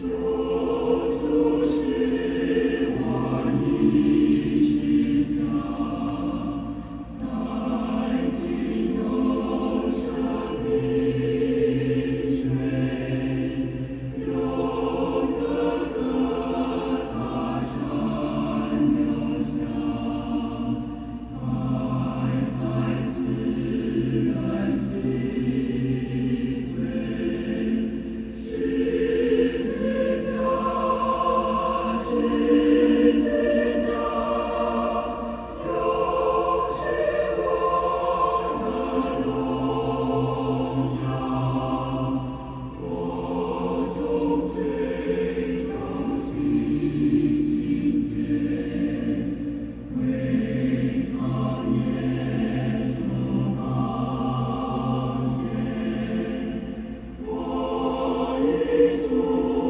Lord. is